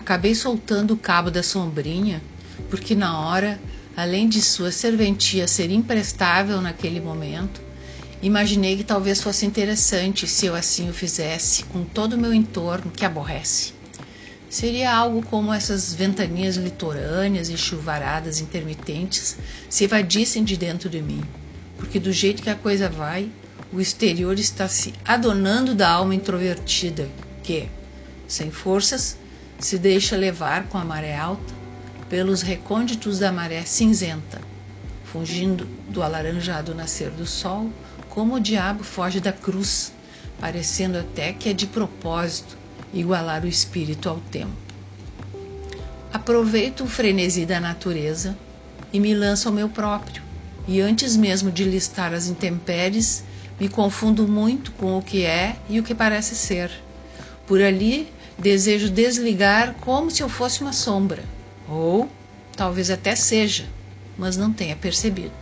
Acabei soltando o cabo da sombrinha, porque na hora, além de sua serventia ser imprestável naquele momento, imaginei que talvez fosse interessante se eu assim o fizesse com todo o meu entorno que aborrece. Seria algo como essas ventanias litorâneas e chuvaradas intermitentes se evadissem de dentro de mim, porque do jeito que a coisa vai, o exterior está se adonando da alma introvertida que, sem forças, se deixa levar com a maré alta pelos recônditos da maré cinzenta, fugindo do alaranjado nascer do sol, como o diabo foge da cruz, parecendo até que é de propósito igualar o espírito ao tempo. Aproveito o frenesi da natureza e me lanço ao meu próprio, e antes mesmo de listar as intempéries, me confundo muito com o que é e o que parece ser. Por ali desejo desligar como se eu fosse uma sombra, ou talvez até seja, mas não tenha percebido.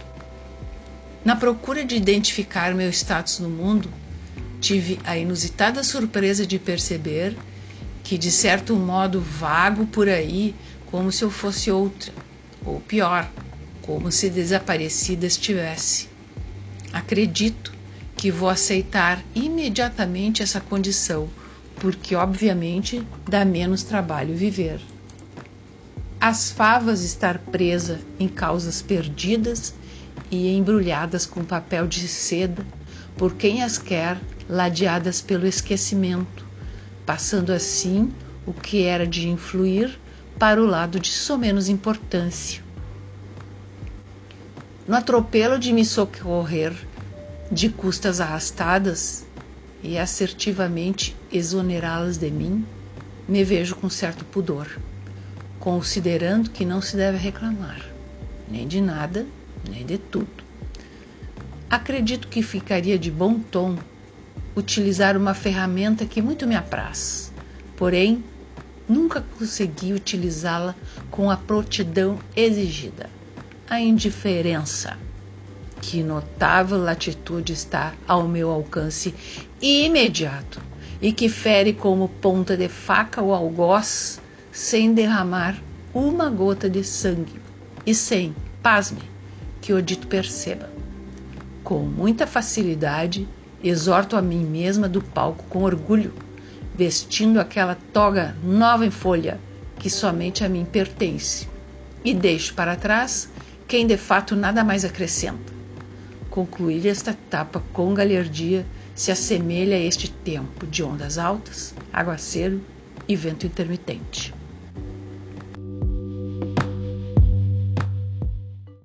Na procura de identificar meu status no mundo, tive a inusitada surpresa de perceber que, de certo modo, vago por aí como se eu fosse outra, ou pior, como se desaparecida estivesse. Acredito que vou aceitar imediatamente essa condição, porque obviamente dá menos trabalho viver. As favas estar presa em causas perdidas e embrulhadas com papel de seda por quem as quer ladeadas pelo esquecimento, passando assim o que era de influir para o lado de somenos importância. No atropelo de me socorrer de custas arrastadas e assertivamente exonerá-las de mim, me vejo com certo pudor, considerando que não se deve reclamar, nem de nada, nem de tudo. Acredito que ficaria de bom tom utilizar uma ferramenta que muito me apraz, porém nunca consegui utilizá-la com a prontidão exigida a indiferença que notável latitude está ao meu alcance imediato e que fere como ponta de faca o algoz sem derramar uma gota de sangue. E sem, pasme, que o dito perceba. Com muita facilidade, exorto a mim mesma do palco com orgulho, vestindo aquela toga nova em folha que somente a mim pertence, e deixo para trás quem de fato nada mais acrescenta concluir esta etapa com galhardia se assemelha a este tempo de ondas altas, aguaceiro e vento intermitente.